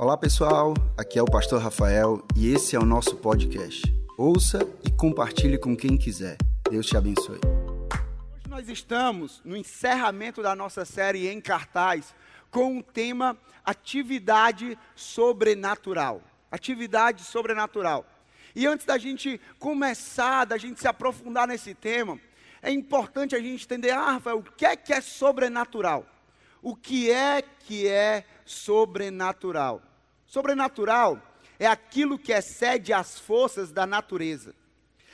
Olá pessoal, aqui é o Pastor Rafael e esse é o nosso podcast. Ouça e compartilhe com quem quiser. Deus te abençoe. Hoje nós estamos no encerramento da nossa série em cartaz com o tema Atividade Sobrenatural. Atividade Sobrenatural. E antes da gente começar, da gente se aprofundar nesse tema, é importante a gente entender, ah, Rafael, o que é que é sobrenatural? O que é que é sobrenatural? Sobrenatural é aquilo que excede as forças da natureza,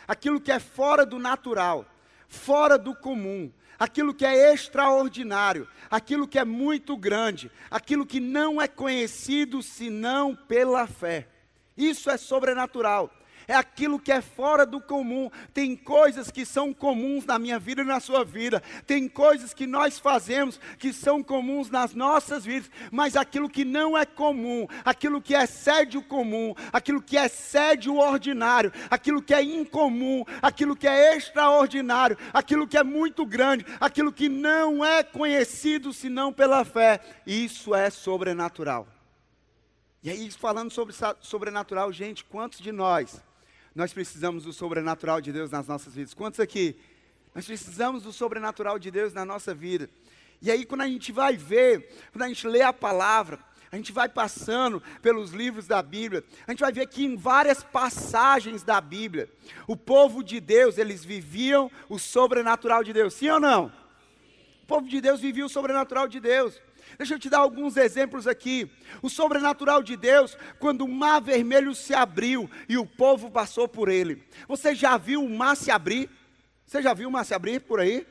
aquilo que é fora do natural, fora do comum, aquilo que é extraordinário, aquilo que é muito grande, aquilo que não é conhecido senão pela fé. Isso é sobrenatural é aquilo que é fora do comum. Tem coisas que são comuns na minha vida e na sua vida, tem coisas que nós fazemos que são comuns nas nossas vidas, mas aquilo que não é comum, aquilo que excede o comum, aquilo que excede o ordinário, aquilo que é incomum, aquilo que é extraordinário, aquilo que é muito grande, aquilo que não é conhecido senão pela fé, isso é sobrenatural. E aí, falando sobre sobrenatural, gente, quantos de nós nós precisamos do sobrenatural de Deus nas nossas vidas. Quantos aqui? Nós precisamos do sobrenatural de Deus na nossa vida. E aí, quando a gente vai ver, quando a gente lê a palavra, a gente vai passando pelos livros da Bíblia, a gente vai ver que em várias passagens da Bíblia, o povo de Deus, eles viviam o sobrenatural de Deus, sim ou não? O povo de Deus vivia o sobrenatural de Deus. Deixa eu te dar alguns exemplos aqui. O sobrenatural de Deus, quando o mar vermelho se abriu e o povo passou por ele. Você já viu o mar se abrir? Você já viu o mar se abrir por aí?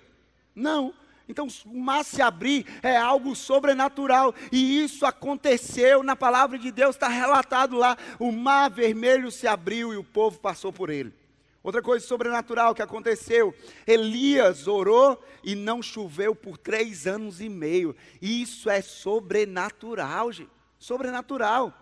Não. Então, o mar se abrir é algo sobrenatural, e isso aconteceu na palavra de Deus, está relatado lá. O mar vermelho se abriu e o povo passou por ele. Outra coisa sobrenatural que aconteceu: Elias orou e não choveu por três anos e meio. Isso é sobrenatural, gente. Sobrenatural.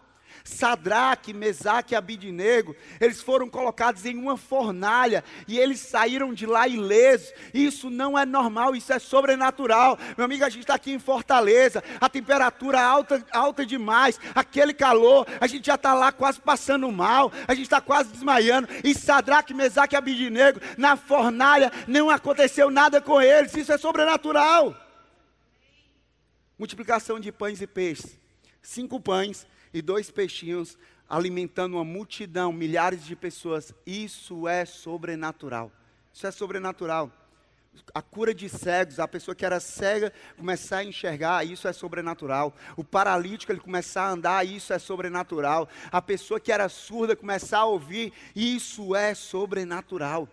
Sadraque, Mesaque e Abidinego, eles foram colocados em uma fornalha e eles saíram de lá ilesos. Isso não é normal, isso é sobrenatural. Meu amigo, a gente está aqui em Fortaleza, a temperatura alta, alta demais, aquele calor, a gente já está lá quase passando mal, a gente está quase desmaiando. E Sadraque, Mesaque e Abidinego, na fornalha, não aconteceu nada com eles, isso é sobrenatural. Multiplicação de pães e peixes. Cinco pães e dois peixinhos alimentando uma multidão, milhares de pessoas. Isso é sobrenatural. Isso é sobrenatural. A cura de cegos, a pessoa que era cega começar a enxergar, isso é sobrenatural. O paralítico ele começar a andar, isso é sobrenatural. A pessoa que era surda começar a ouvir, isso é sobrenatural.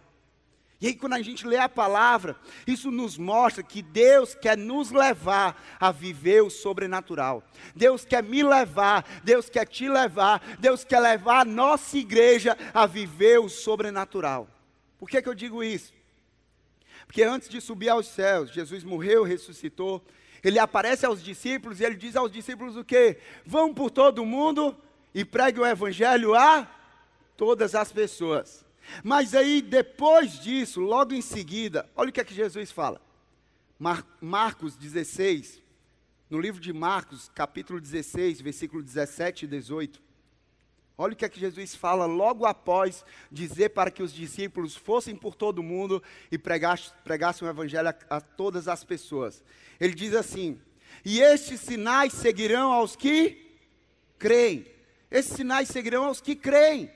E aí, quando a gente lê a palavra, isso nos mostra que Deus quer nos levar a viver o sobrenatural. Deus quer me levar, Deus quer te levar, Deus quer levar a nossa igreja a viver o sobrenatural. Por que, que eu digo isso? Porque antes de subir aos céus, Jesus morreu, ressuscitou, ele aparece aos discípulos e ele diz aos discípulos o quê? Vão por todo o mundo e pregue o evangelho a todas as pessoas. Mas aí, depois disso, logo em seguida, olha o que é que Jesus fala. Mar Marcos 16, no livro de Marcos, capítulo 16, versículo 17 e 18. Olha o que é que Jesus fala logo após dizer para que os discípulos fossem por todo mundo e pregassem, pregassem o evangelho a, a todas as pessoas. Ele diz assim: E estes sinais seguirão aos que creem. Esses sinais seguirão aos que creem.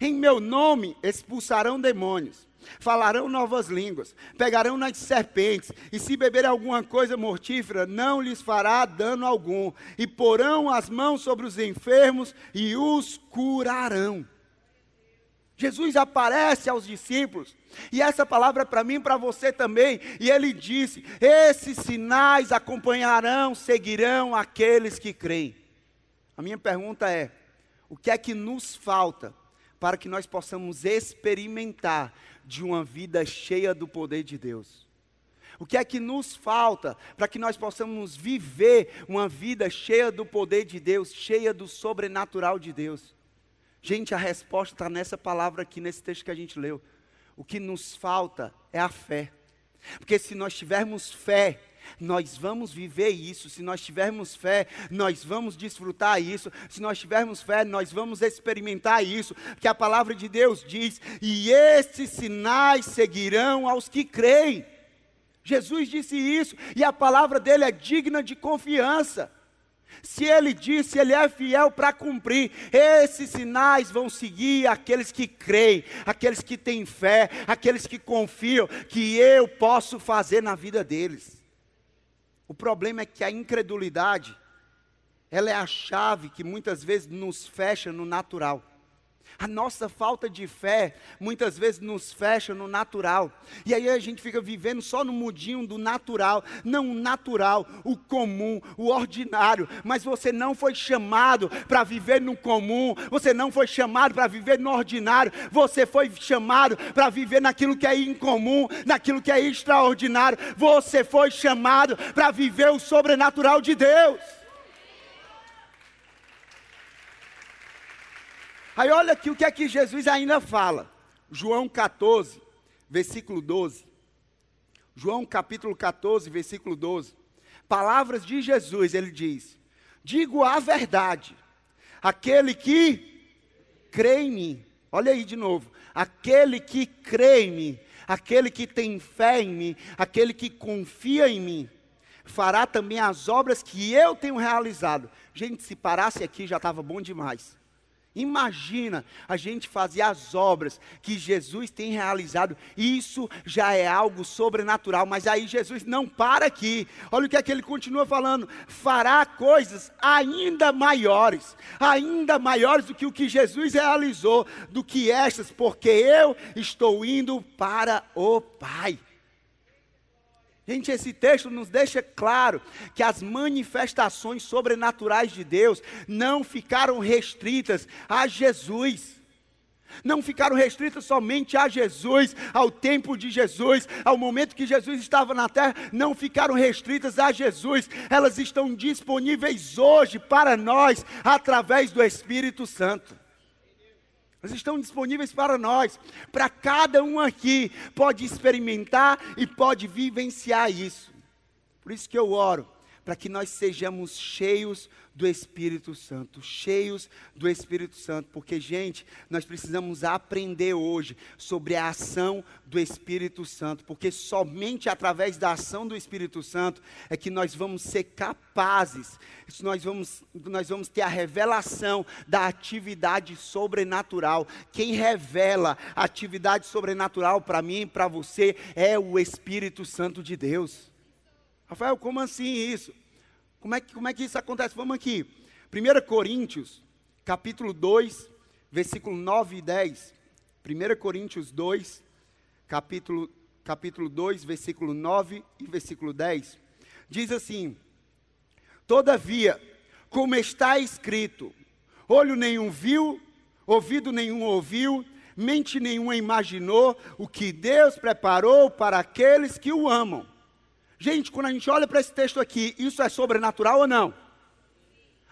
Em meu nome expulsarão demônios, falarão novas línguas, pegarão nas serpentes, e se beberem alguma coisa mortífera, não lhes fará dano algum, e porão as mãos sobre os enfermos e os curarão. Jesus aparece aos discípulos, e essa palavra é para mim e para você também, e ele disse: Esses sinais acompanharão, seguirão aqueles que creem. A minha pergunta é: o que é que nos falta para que nós possamos experimentar de uma vida cheia do poder de Deus. O que é que nos falta para que nós possamos viver uma vida cheia do poder de Deus, cheia do sobrenatural de Deus? Gente, a resposta está nessa palavra aqui, nesse texto que a gente leu. O que nos falta é a fé. Porque se nós tivermos fé, nós vamos viver isso. Se nós tivermos fé, nós vamos desfrutar isso. Se nós tivermos fé, nós vamos experimentar isso. Que a palavra de Deus diz: e esses sinais seguirão aos que creem. Jesus disse isso, e a palavra dele é digna de confiança. Se ele disse, ele é fiel para cumprir. Esses sinais vão seguir aqueles que creem, aqueles que têm fé, aqueles que confiam que eu posso fazer na vida deles. O problema é que a incredulidade, ela é a chave que muitas vezes nos fecha no natural. A nossa falta de fé muitas vezes nos fecha no natural. E aí a gente fica vivendo só no mudinho do natural, não o natural, o comum, o ordinário. Mas você não foi chamado para viver no comum, você não foi chamado para viver no ordinário, você foi chamado para viver naquilo que é incomum, naquilo que é extraordinário. Você foi chamado para viver o sobrenatural de Deus. Aí olha aqui o que é que Jesus ainda fala. João 14, versículo 12. João capítulo 14, versículo 12. Palavras de Jesus, ele diz: Digo a verdade, aquele que crê em mim. Olha aí de novo. Aquele que crê em mim, aquele que tem fé em mim, aquele que confia em mim, fará também as obras que eu tenho realizado. Gente, se parasse aqui já estava bom demais. Imagina a gente fazer as obras que Jesus tem realizado, isso já é algo sobrenatural, mas aí Jesus não para aqui. Olha o que é que ele continua falando: fará coisas ainda maiores, ainda maiores do que o que Jesus realizou, do que estas, porque eu estou indo para o Pai. Gente, esse texto nos deixa claro que as manifestações sobrenaturais de Deus não ficaram restritas a Jesus. Não ficaram restritas somente a Jesus, ao tempo de Jesus, ao momento que Jesus estava na terra, não ficaram restritas a Jesus, elas estão disponíveis hoje para nós, através do Espírito Santo. Elas estão disponíveis para nós, para cada um aqui pode experimentar e pode vivenciar isso. Por isso que eu oro para que nós sejamos cheios do Espírito Santo, cheios do Espírito Santo, porque, gente, nós precisamos aprender hoje sobre a ação do Espírito Santo, porque somente através da ação do Espírito Santo é que nós vamos ser capazes, nós vamos, nós vamos ter a revelação da atividade sobrenatural. Quem revela a atividade sobrenatural para mim e para você é o Espírito Santo de Deus. Rafael, como assim isso? Como é que, como é que isso acontece? Vamos aqui. 1 Coríntios, capítulo 2, versículo 9 e 10. 1 Coríntios 2, capítulo, capítulo 2, versículo 9 e versículo 10. Diz assim: Todavia, como está escrito, olho nenhum viu, ouvido nenhum ouviu, mente nenhuma imaginou o que Deus preparou para aqueles que o amam. Gente, quando a gente olha para esse texto aqui, isso é sobrenatural ou não?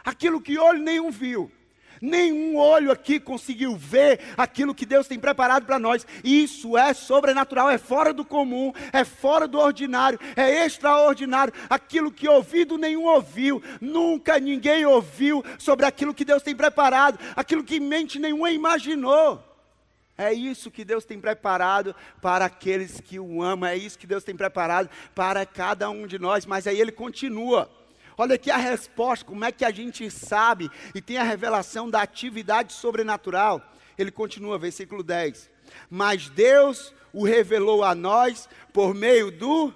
Aquilo que olho nenhum viu. Nenhum olho aqui conseguiu ver aquilo que Deus tem preparado para nós. Isso é sobrenatural, é fora do comum, é fora do ordinário, é extraordinário. Aquilo que ouvido nenhum ouviu, nunca ninguém ouviu sobre aquilo que Deus tem preparado, aquilo que mente nenhuma imaginou. É isso que Deus tem preparado para aqueles que o amam, é isso que Deus tem preparado para cada um de nós. Mas aí ele continua. Olha aqui a resposta, como é que a gente sabe e tem a revelação da atividade sobrenatural. Ele continua, versículo 10. Mas Deus o revelou a nós por meio do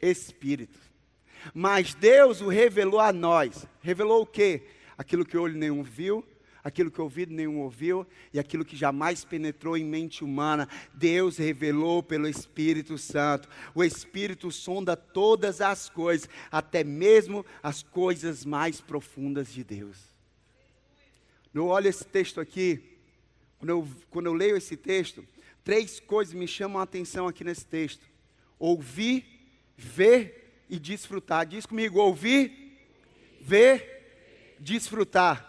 Espírito. Mas Deus o revelou a nós. Revelou o quê? Aquilo que olho nenhum viu, aquilo que ouvido nenhum ouviu e aquilo que jamais penetrou em mente humana, Deus revelou pelo Espírito Santo. O Espírito sonda todas as coisas, até mesmo as coisas mais profundas de Deus. Eu olho esse texto aqui, quando eu, quando eu leio esse texto, três coisas me chamam a atenção aqui nesse texto: ouvir, ver e desfrutar. Diz comigo: ouvir, ver, desfrutar.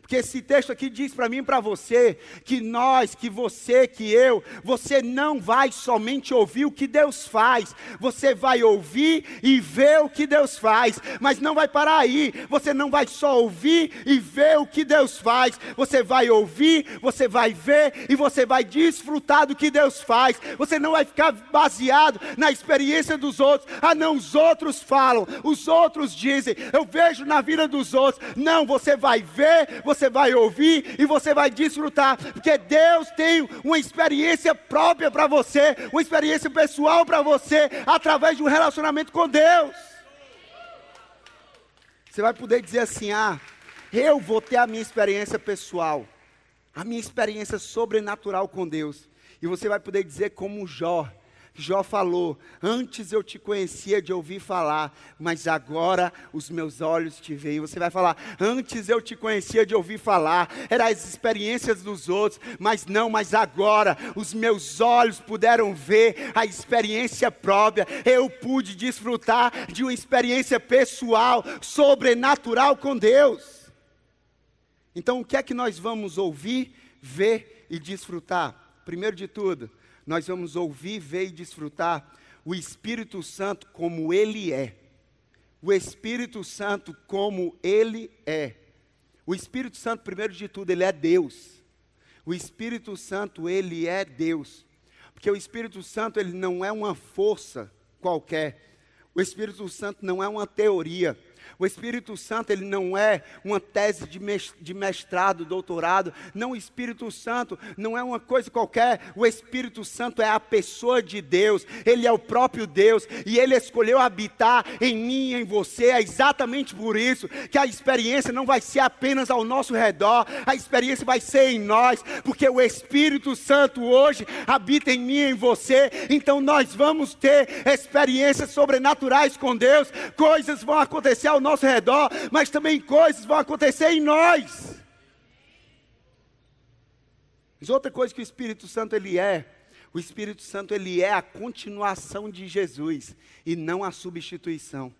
Porque esse texto aqui diz para mim e para você que nós, que você, que eu, você não vai somente ouvir o que Deus faz, você vai ouvir e ver o que Deus faz, mas não vai parar aí. Você não vai só ouvir e ver o que Deus faz, você vai ouvir, você vai ver e você vai desfrutar do que Deus faz. Você não vai ficar baseado na experiência dos outros. Ah, não, os outros falam, os outros dizem, eu vejo na vida dos outros. Não, você vai ver, você vai ouvir e você vai desfrutar, porque Deus tem uma experiência própria para você, uma experiência pessoal para você, através de um relacionamento com Deus. Você vai poder dizer assim: ah, eu vou ter a minha experiência pessoal, a minha experiência sobrenatural com Deus. E você vai poder dizer, como Jó, Jó falou: Antes eu te conhecia de ouvir falar, mas agora os meus olhos te veem. Você vai falar: Antes eu te conhecia de ouvir falar, eram as experiências dos outros, mas não, mas agora os meus olhos puderam ver a experiência própria. Eu pude desfrutar de uma experiência pessoal, sobrenatural com Deus. Então, o que é que nós vamos ouvir, ver e desfrutar? Primeiro de tudo, nós vamos ouvir, ver e desfrutar o Espírito Santo como ele é. O Espírito Santo como ele é. O Espírito Santo, primeiro de tudo, ele é Deus. O Espírito Santo, ele é Deus. Porque o Espírito Santo, ele não é uma força qualquer. O Espírito Santo não é uma teoria. O Espírito Santo, ele não é uma tese de mestrado, doutorado. Não, o Espírito Santo não é uma coisa qualquer. O Espírito Santo é a pessoa de Deus. Ele é o próprio Deus. E ele escolheu habitar em mim e em você. É exatamente por isso que a experiência não vai ser apenas ao nosso redor. A experiência vai ser em nós. Porque o Espírito Santo hoje habita em mim e em você. Então nós vamos ter experiências sobrenaturais com Deus. Coisas vão acontecer ao nosso redor, mas também coisas vão acontecer em nós. Mas outra coisa que o Espírito Santo ele é, o Espírito Santo ele é a continuação de Jesus e não a substituição.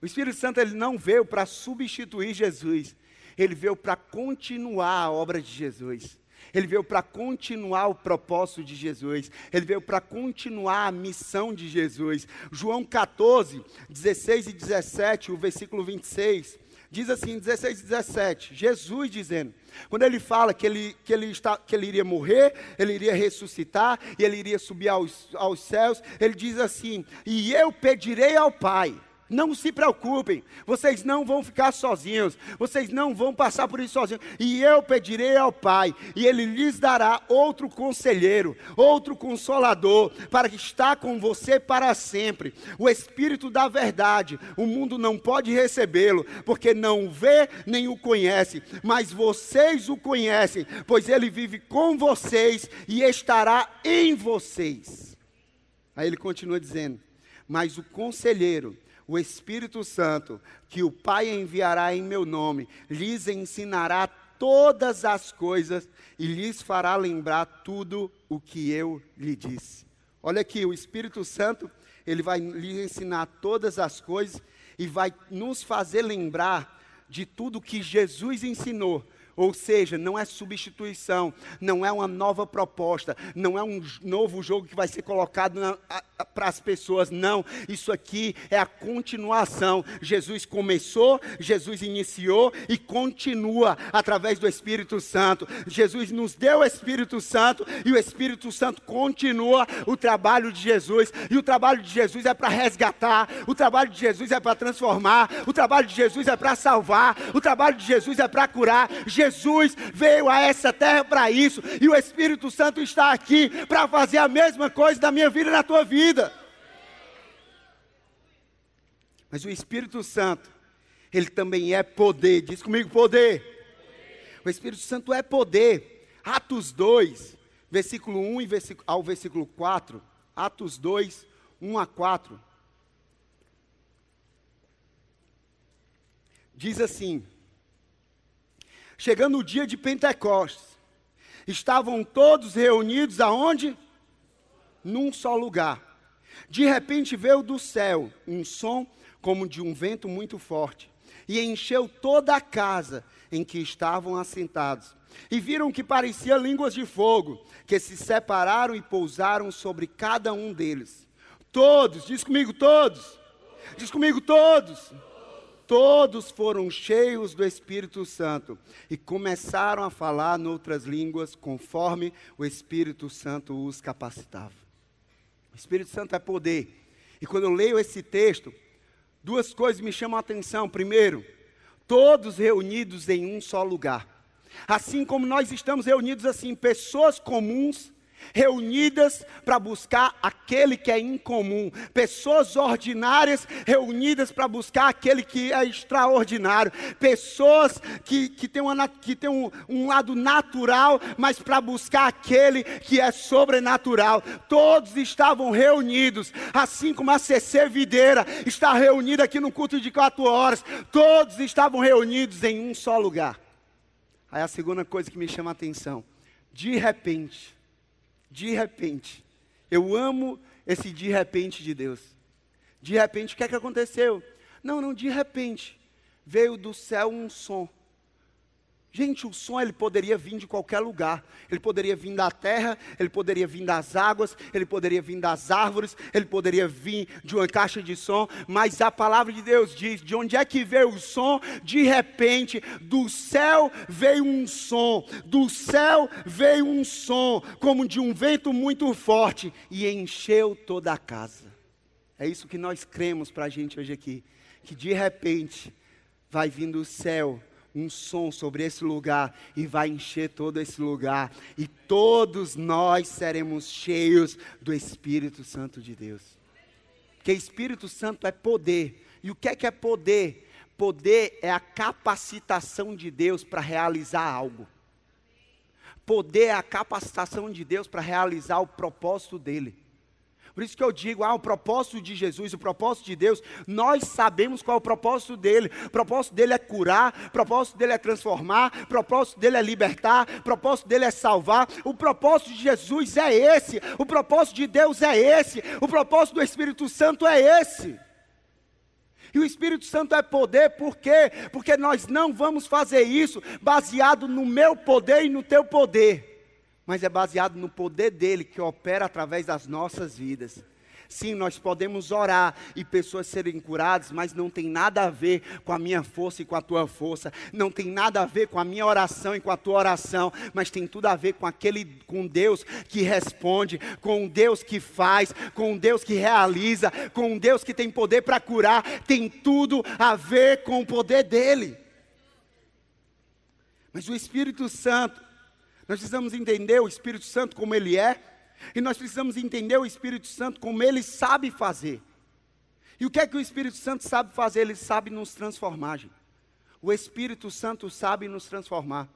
O Espírito Santo ele não veio para substituir Jesus, ele veio para continuar a obra de Jesus. Ele veio para continuar o propósito de Jesus, ele veio para continuar a missão de Jesus. João 14, 16 e 17, o versículo 26, diz assim: 16 e 17, Jesus dizendo, quando ele fala que ele, que ele, está, que ele iria morrer, ele iria ressuscitar e ele iria subir aos, aos céus, ele diz assim: E eu pedirei ao Pai não se preocupem, vocês não vão ficar sozinhos, vocês não vão passar por isso sozinhos. E eu pedirei ao Pai, e Ele lhes dará outro conselheiro, outro consolador, para que está com você para sempre. O Espírito da Verdade, o mundo não pode recebê-lo, porque não o vê nem o conhece, mas vocês o conhecem, pois Ele vive com vocês e estará em vocês. Aí ele continua dizendo: Mas o conselheiro, o Espírito Santo, que o Pai enviará em meu nome, lhes ensinará todas as coisas e lhes fará lembrar tudo o que eu lhe disse. Olha aqui, o Espírito Santo, ele vai lhe ensinar todas as coisas e vai nos fazer lembrar de tudo que Jesus ensinou ou seja, não é substituição, não é uma nova proposta, não é um novo jogo que vai ser colocado para as pessoas, não. Isso aqui é a continuação. Jesus começou, Jesus iniciou e continua através do Espírito Santo. Jesus nos deu o Espírito Santo e o Espírito Santo continua o trabalho de Jesus. E o trabalho de Jesus é para resgatar, o trabalho de Jesus é para transformar, o trabalho de Jesus é para salvar, o trabalho de Jesus é para curar. Jesus Jesus veio a essa terra para isso, e o Espírito Santo está aqui para fazer a mesma coisa na minha vida e na tua vida. Mas o Espírito Santo, ele também é poder, diz comigo: poder. O Espírito Santo é poder. Atos 2, versículo 1 e versículo, ao versículo 4. Atos 2, 1 a 4. Diz assim: Chegando o dia de Pentecostes, estavam todos reunidos aonde? Num só lugar. De repente veio do céu um som como de um vento muito forte, e encheu toda a casa em que estavam assentados. E viram que parecia línguas de fogo, que se separaram e pousaram sobre cada um deles. Todos, diz comigo, todos. Diz comigo, todos. Todos foram cheios do Espírito Santo e começaram a falar noutras línguas conforme o Espírito Santo os capacitava. O Espírito Santo é poder. E quando eu leio esse texto, duas coisas me chamam a atenção. Primeiro, todos reunidos em um só lugar. Assim como nós estamos reunidos assim, pessoas comuns reunidas para buscar aquele que é incomum, pessoas ordinárias reunidas para buscar aquele que é extraordinário, pessoas que, que têm, uma, que têm um, um lado natural, mas para buscar aquele que é sobrenatural. Todos estavam reunidos, assim como a CC Videira está reunida aqui no culto de quatro horas, todos estavam reunidos em um só lugar. Aí a segunda coisa que me chama a atenção, de repente, de repente. Eu amo esse de repente de Deus. De repente, o que é que aconteceu? Não, não, de repente, veio do céu um som. Gente, o som ele poderia vir de qualquer lugar. Ele poderia vir da terra, ele poderia vir das águas, ele poderia vir das árvores, ele poderia vir de uma caixa de som, mas a palavra de Deus diz: de onde é que veio o som? De repente, do céu veio um som, do céu veio um som, como de um vento muito forte, e encheu toda a casa. É isso que nós cremos para a gente hoje aqui, que de repente vai vir do céu um som sobre esse lugar e vai encher todo esse lugar, e todos nós seremos cheios do Espírito Santo de Deus. Porque Espírito Santo é poder. E o que é que é poder? Poder é a capacitação de Deus para realizar algo. Poder é a capacitação de Deus para realizar o propósito dele. Por isso que eu digo, ah, o propósito de Jesus, o propósito de Deus, nós sabemos qual é o propósito dele. O propósito dele é curar, o propósito dele é transformar, o propósito dele é libertar, o propósito dele é salvar. O propósito de Jesus é esse, o propósito de Deus é esse, o propósito do Espírito Santo é esse. E o Espírito Santo é poder, por quê? Porque nós não vamos fazer isso baseado no meu poder e no teu poder mas é baseado no poder dele que opera através das nossas vidas. Sim, nós podemos orar e pessoas serem curadas, mas não tem nada a ver com a minha força e com a tua força, não tem nada a ver com a minha oração e com a tua oração, mas tem tudo a ver com aquele com Deus que responde, com Deus que faz, com Deus que realiza, com Deus que tem poder para curar, tem tudo a ver com o poder dele. Mas o Espírito Santo nós precisamos entender o Espírito Santo como ele é, e nós precisamos entender o Espírito Santo como ele sabe fazer. E o que é que o Espírito Santo sabe fazer? Ele sabe nos transformar. Gente. O Espírito Santo sabe nos transformar.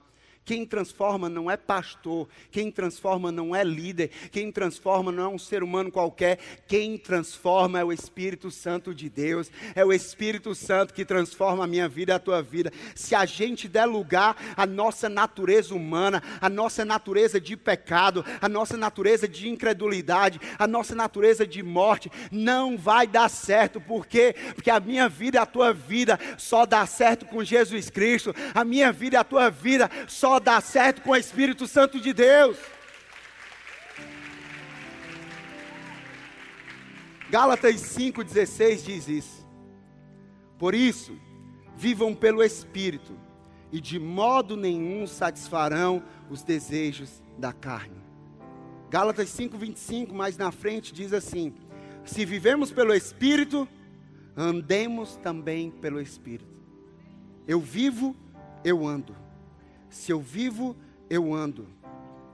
Quem transforma não é pastor, quem transforma não é líder, quem transforma não é um ser humano qualquer, quem transforma é o Espírito Santo de Deus, é o Espírito Santo que transforma a minha vida e a tua vida. Se a gente der lugar à nossa natureza humana, à nossa natureza de pecado, à nossa natureza de incredulidade, à nossa natureza de morte, não vai dar certo, por quê? Porque a minha vida e a tua vida só dá certo com Jesus Cristo, a minha vida e a tua vida só só dá certo com o Espírito Santo de Deus. Gálatas 5,16 diz isso. Por isso, vivam pelo Espírito, e de modo nenhum satisfarão os desejos da carne. Gálatas 5,25, mais na frente, diz assim: Se vivemos pelo Espírito, andemos também pelo Espírito. Eu vivo, eu ando. Se eu vivo, eu ando.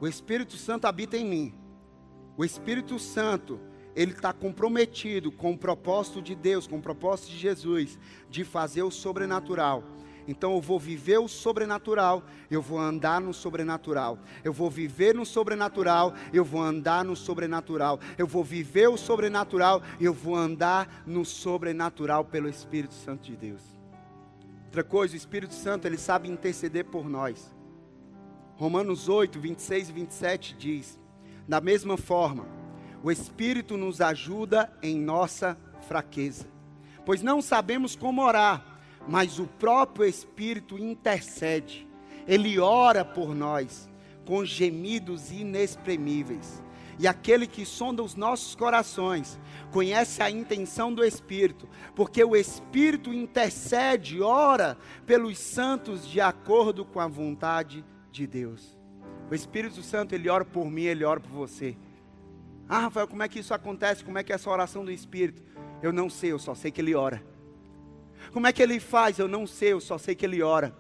O Espírito Santo habita em mim. O Espírito Santo, ele está comprometido com o propósito de Deus, com o propósito de Jesus, de fazer o sobrenatural. Então eu vou viver o sobrenatural, eu vou andar no sobrenatural. Eu vou viver no sobrenatural, eu vou andar no sobrenatural. Eu vou viver o sobrenatural, eu vou andar no sobrenatural pelo Espírito Santo de Deus. Outra coisa, o Espírito Santo, ele sabe interceder por nós. Romanos 8, 26 e 27 diz: Da mesma forma, o Espírito nos ajuda em nossa fraqueza, pois não sabemos como orar, mas o próprio Espírito intercede, ele ora por nós com gemidos inexprimíveis. E aquele que sonda os nossos corações conhece a intenção do Espírito, porque o Espírito intercede, ora pelos santos de acordo com a vontade de Deus. O Espírito Santo, ele ora por mim, ele ora por você. Ah, Rafael, como é que isso acontece? Como é que é essa oração do Espírito? Eu não sei, eu só sei que ele ora. Como é que ele faz? Eu não sei, eu só sei que ele ora.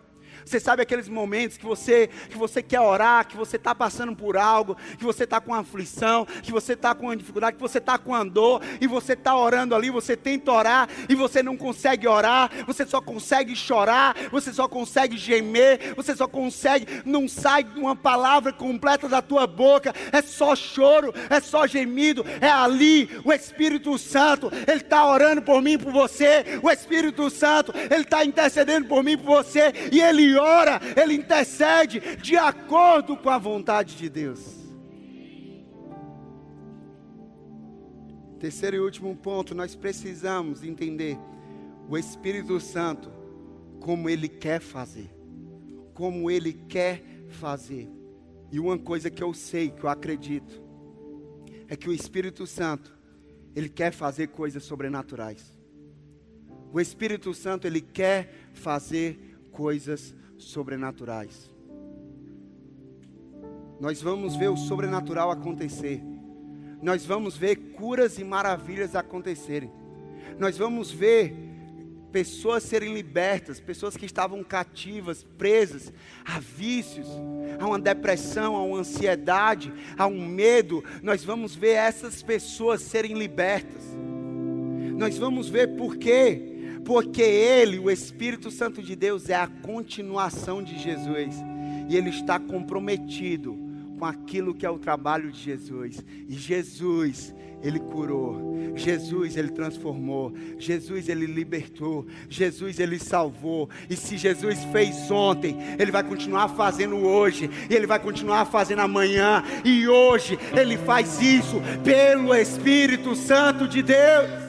Você sabe aqueles momentos que você, que você quer orar, que você está passando por algo, que você está com aflição, que você está com dificuldade, que você está com uma dor, e você está orando ali, você tenta orar, e você não consegue orar, você só consegue chorar, você só consegue gemer, você só consegue, não sai uma palavra completa da tua boca, é só choro, é só gemido, é ali o Espírito Santo, Ele está orando por mim, por você, o Espírito Santo, Ele está intercedendo por mim, por você, e Ele ora, ele intercede de acordo com a vontade de Deus. Terceiro e último ponto, nós precisamos entender o Espírito Santo como ele quer fazer. Como ele quer fazer. E uma coisa que eu sei, que eu acredito, é que o Espírito Santo, ele quer fazer coisas sobrenaturais. O Espírito Santo, ele quer fazer coisas sobrenaturais. Nós vamos ver o sobrenatural acontecer. Nós vamos ver curas e maravilhas acontecerem. Nós vamos ver pessoas serem libertas, pessoas que estavam cativas, presas a vícios, a uma depressão, a uma ansiedade, a um medo. Nós vamos ver essas pessoas serem libertas. Nós vamos ver por quê porque Ele, o Espírito Santo de Deus, é a continuação de Jesus, e Ele está comprometido com aquilo que é o trabalho de Jesus, e Jesus, Ele curou, Jesus, Ele transformou, Jesus, Ele libertou, Jesus, Ele salvou, e se Jesus fez ontem, Ele vai continuar fazendo hoje, e Ele vai continuar fazendo amanhã, e hoje Ele faz isso pelo Espírito Santo de Deus.